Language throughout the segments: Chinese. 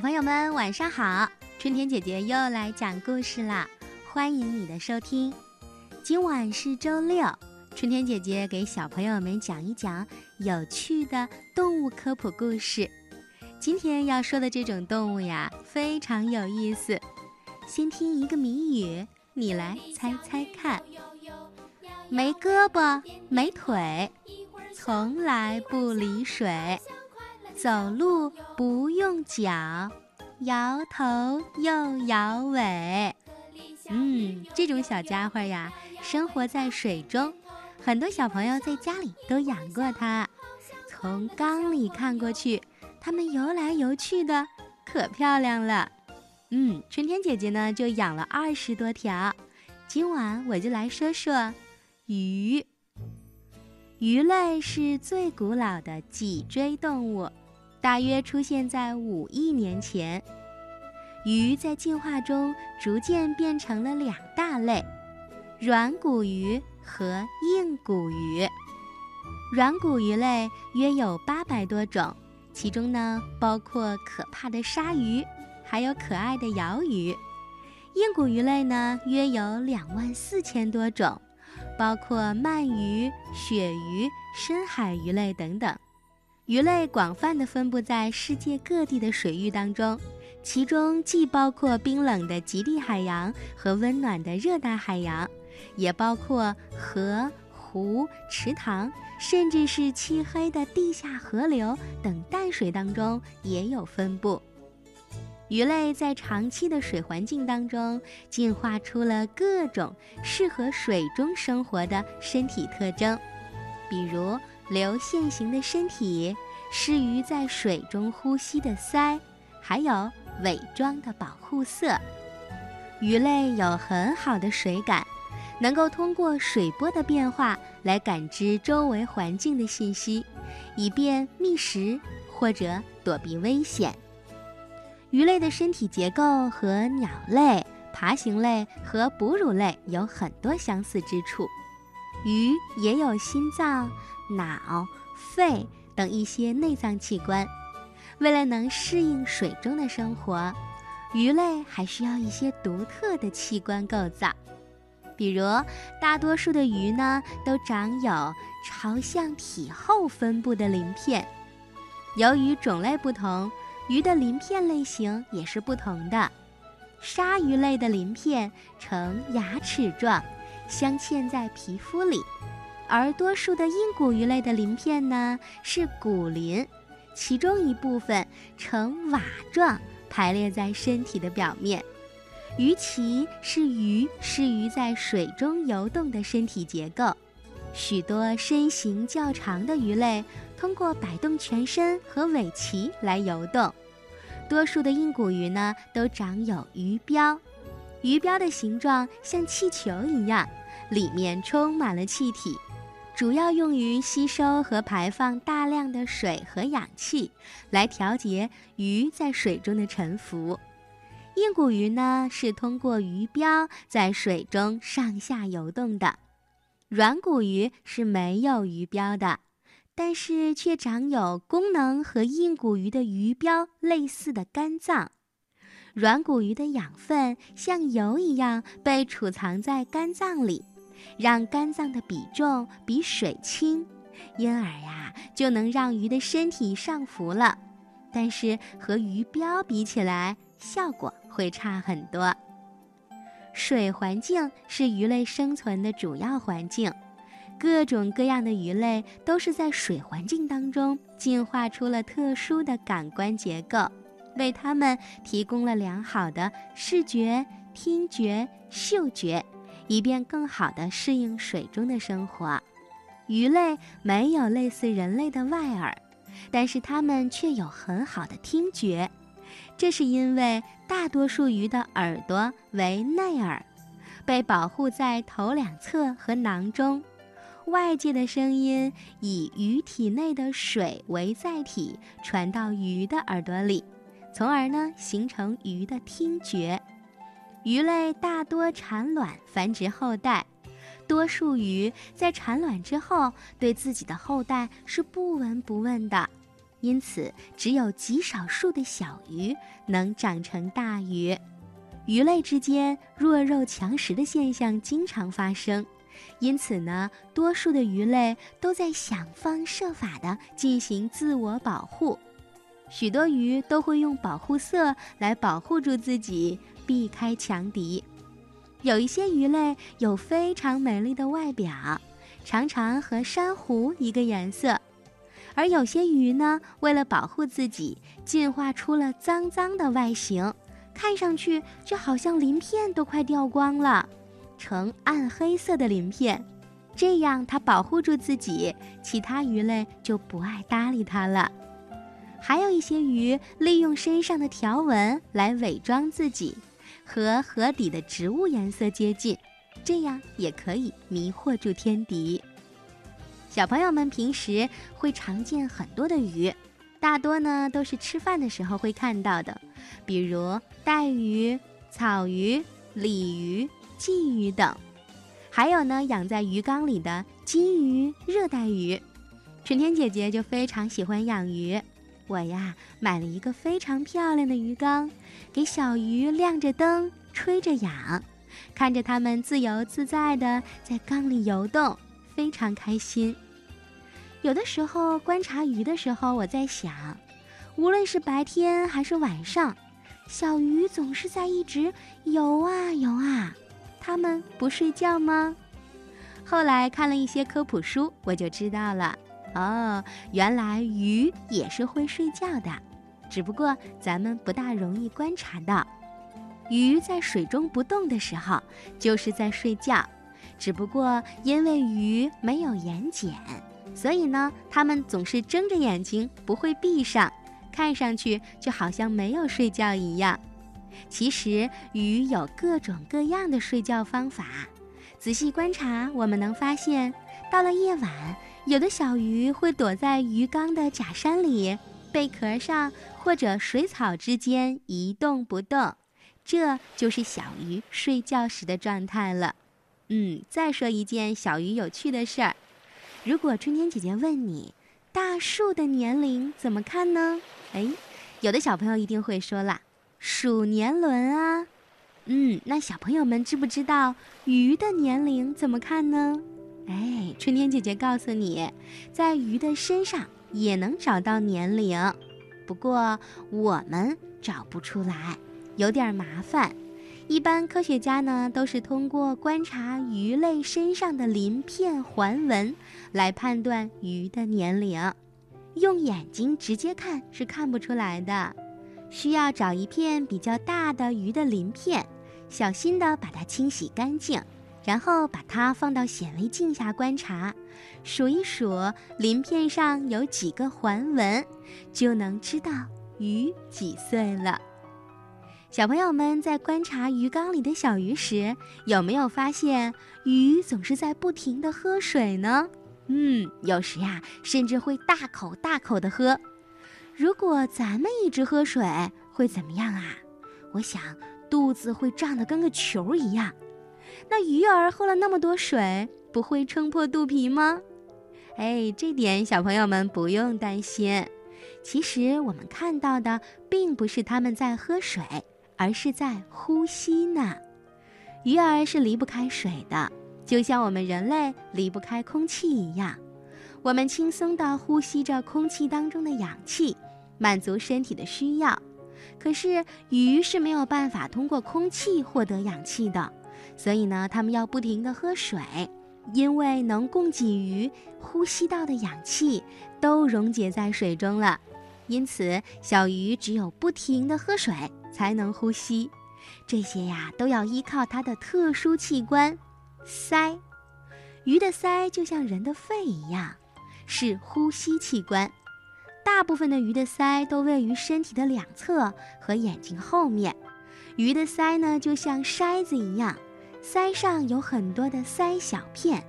小朋友们晚上好，春天姐姐又来讲故事啦，欢迎你的收听。今晚是周六，春天姐姐给小朋友们讲一讲有趣的动物科普故事。今天要说的这种动物呀，非常有意思。先听一个谜语，你来猜猜看。没胳膊没腿，从来不离水。走路不用脚，摇头又摇尾。嗯，这种小家伙呀，生活在水中，很多小朋友在家里都养过它。从缸里看过去，它们游来游去的，可漂亮了。嗯，春天姐姐呢就养了二十多条。今晚我就来说说鱼。鱼类是最古老的脊椎动物。大约出现在五亿年前，鱼在进化中逐渐变成了两大类：软骨鱼和硬骨鱼。软骨鱼类约有八百多种，其中呢包括可怕的鲨鱼，还有可爱的鳐鱼。硬骨鱼类呢约有两万四千多种，包括鳗鱼、鳕鱼、深海鱼类等等。鱼类广泛地分布在世界各地的水域当中，其中既包括冰冷的极地海洋和温暖的热带海洋，也包括河、湖、池塘，甚至是漆黑的地下河流等淡水当中也有分布。鱼类在长期的水环境当中，进化出了各种适合水中生活的身体特征，比如。流线型的身体，适于在水中呼吸的鳃，还有伪装的保护色。鱼类有很好的水感，能够通过水波的变化来感知周围环境的信息，以便觅食或者躲避危险。鱼类的身体结构和鸟类、爬行类和哺乳类有很多相似之处。鱼也有心脏。脑、肺等一些内脏器官，为了能适应水中的生活，鱼类还需要一些独特的器官构造。比如，大多数的鱼呢，都长有朝向体后分布的鳞片。由于种类不同，鱼的鳞片类型也是不同的。鲨鱼类的鳞片呈牙齿状，镶嵌在皮肤里。而多数的硬骨鱼类的鳞片呢是骨鳞，其中一部分呈瓦状排列在身体的表面。鱼鳍是鱼适于在水中游动的身体结构。许多身形较长的鱼类通过摆动全身和尾鳍来游动。多数的硬骨鱼呢都长有鱼标，鱼标的形状像气球一样，里面充满了气体。主要用于吸收和排放大量的水和氧气，来调节鱼在水中的沉浮。硬骨鱼呢是通过鱼标在水中上下游动的，软骨鱼是没有鱼标的，但是却长有功能和硬骨鱼的鱼标类似的肝脏。软骨鱼的养分像油一样被储藏在肝脏里。让肝脏的比重比水轻，因而呀就能让鱼的身体上浮了。但是和鱼标比起来，效果会差很多。水环境是鱼类生存的主要环境，各种各样的鱼类都是在水环境当中进化出了特殊的感官结构，为它们提供了良好的视觉、听觉、嗅觉。以便更好地适应水中的生活，鱼类没有类似人类的外耳，但是它们却有很好的听觉。这是因为大多数鱼的耳朵为内耳，被保护在头两侧和囊中，外界的声音以鱼体内的水为载体传到鱼的耳朵里，从而呢形成鱼的听觉。鱼类大多产卵繁殖后代，多数鱼在产卵之后对自己的后代是不闻不问的。因此只有极少数的小鱼能长成大鱼。鱼类之间弱肉强食的现象经常发生，因此呢，多数的鱼类都在想方设法地进行自我保护。许多鱼都会用保护色来保护住自己，避开强敌。有一些鱼类有非常美丽的外表，常常和珊瑚一个颜色；而有些鱼呢，为了保护自己，进化出了脏脏的外形，看上去就好像鳞片都快掉光了，呈暗黑色的鳞片。这样它保护住自己，其他鱼类就不爱搭理它了。还有一些鱼利用身上的条纹来伪装自己，和河底的植物颜色接近，这样也可以迷惑住天敌。小朋友们平时会常见很多的鱼，大多呢都是吃饭的时候会看到的，比如带鱼、草鱼、鲤鱼、鲫鱼等，还有呢养在鱼缸里的金鱼、热带鱼。春天姐姐就非常喜欢养鱼。我呀，买了一个非常漂亮的鱼缸，给小鱼亮着灯，吹着氧，看着它们自由自在地在缸里游动，非常开心。有的时候观察鱼的时候，我在想，无论是白天还是晚上，小鱼总是在一直游啊游啊，它们不睡觉吗？后来看了一些科普书，我就知道了。哦，原来鱼也是会睡觉的，只不过咱们不大容易观察到。鱼在水中不动的时候，就是在睡觉。只不过因为鱼没有眼睑，所以呢，它们总是睁着眼睛，不会闭上，看上去就好像没有睡觉一样。其实鱼有各种各样的睡觉方法，仔细观察，我们能发现，到了夜晚。有的小鱼会躲在鱼缸的假山里、贝壳上或者水草之间一动不动，这就是小鱼睡觉时的状态了。嗯，再说一件小鱼有趣的事儿：如果春天姐姐问你，大树的年龄怎么看呢？哎，有的小朋友一定会说了，数年轮啊。嗯，那小朋友们知不知道鱼的年龄怎么看呢？哎，春天姐姐告诉你，在鱼的身上也能找到年龄，不过我们找不出来，有点麻烦。一般科学家呢都是通过观察鱼类身上的鳞片环纹来判断鱼的年龄，用眼睛直接看是看不出来的，需要找一片比较大的鱼的鳞片，小心的把它清洗干净。然后把它放到显微镜下观察，数一数鳞片上有几个环纹，就能知道鱼几岁了。小朋友们在观察鱼缸里的小鱼时，有没有发现鱼总是在不停地喝水呢？嗯，有时呀，甚至会大口大口地喝。如果咱们一直喝水，会怎么样啊？我想肚子会胀得跟个球一样。那鱼儿喝了那么多水，不会撑破肚皮吗？哎，这点小朋友们不用担心。其实我们看到的并不是它们在喝水，而是在呼吸呢。鱼儿是离不开水的，就像我们人类离不开空气一样。我们轻松地呼吸着空气当中的氧气，满足身体的需要。可是鱼是没有办法通过空气获得氧气的。所以呢，它们要不停地喝水，因为能供给鱼呼吸到的氧气都溶解在水中了。因此，小鱼只有不停地喝水才能呼吸。这些呀，都要依靠它的特殊器官——鳃。鱼的鳃就像人的肺一样，是呼吸器官。大部分的鱼的鳃都位于身体的两侧和眼睛后面。鱼的鳃呢，就像筛子一样。鳃上有很多的鳃小片，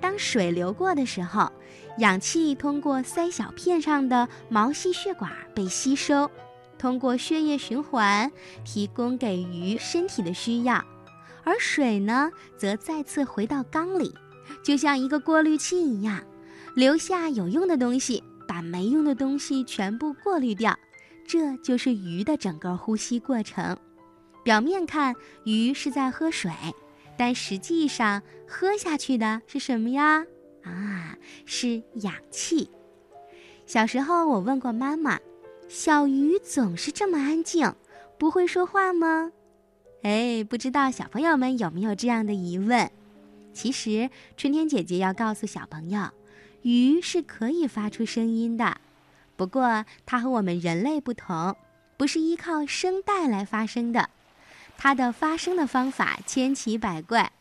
当水流过的时候，氧气通过鳃小片上的毛细血管被吸收，通过血液循环提供给鱼身体的需要，而水呢，则再次回到缸里，就像一个过滤器一样，留下有用的东西，把没用的东西全部过滤掉。这就是鱼的整个呼吸过程。表面看，鱼是在喝水，但实际上喝下去的是什么呀？啊，是氧气。小时候我问过妈妈，小鱼总是这么安静，不会说话吗？哎，不知道小朋友们有没有这样的疑问？其实春天姐姐要告诉小朋友，鱼是可以发出声音的。不过，它和我们人类不同，不是依靠声带来发声的。它的发声的方法千奇百怪，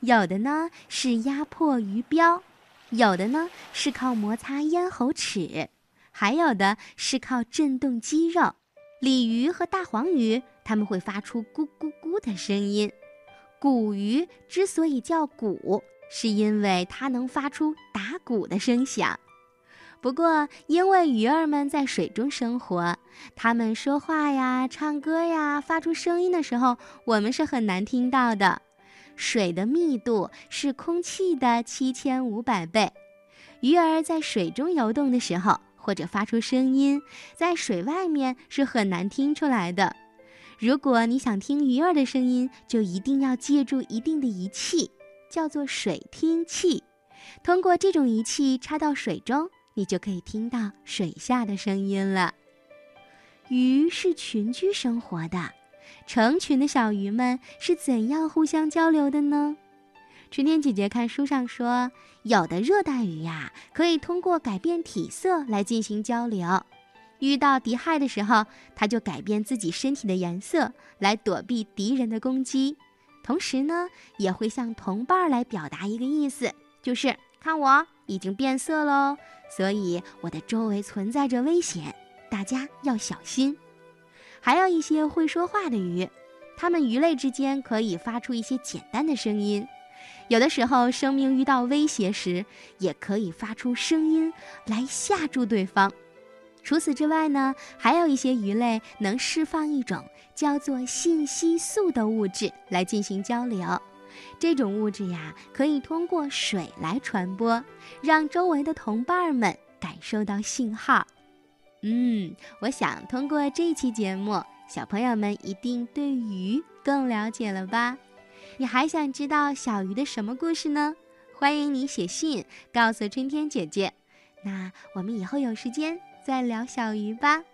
有的呢是压迫鱼标，有的呢是靠摩擦咽喉齿，还有的是靠震动肌肉。鲤鱼和大黄鱼，它们会发出咕咕咕的声音。鼓鱼之所以叫鼓，是因为它能发出打鼓的声响。不过，因为鱼儿们在水中生活，它们说话呀、唱歌呀、发出声音的时候，我们是很难听到的。水的密度是空气的七千五百倍，鱼儿在水中游动的时候或者发出声音，在水外面是很难听出来的。如果你想听鱼儿的声音，就一定要借助一定的仪器，叫做水听器。通过这种仪器插到水中。你就可以听到水下的声音了。鱼是群居生活的，成群的小鱼们是怎样互相交流的呢？春天姐姐看书上说，有的热带鱼呀，可以通过改变体色来进行交流。遇到敌害的时候，它就改变自己身体的颜色来躲避敌人的攻击，同时呢，也会向同伴来表达一个意思，就是看我已经变色喽。所以我的周围存在着危险，大家要小心。还有一些会说话的鱼，它们鱼类之间可以发出一些简单的声音，有的时候生命遇到威胁时，也可以发出声音来吓住对方。除此之外呢，还有一些鱼类能释放一种叫做信息素的物质来进行交流。这种物质呀，可以通过水来传播，让周围的同伴们感受到信号。嗯，我想通过这期节目，小朋友们一定对鱼更了解了吧？你还想知道小鱼的什么故事呢？欢迎你写信告诉春天姐姐。那我们以后有时间再聊小鱼吧。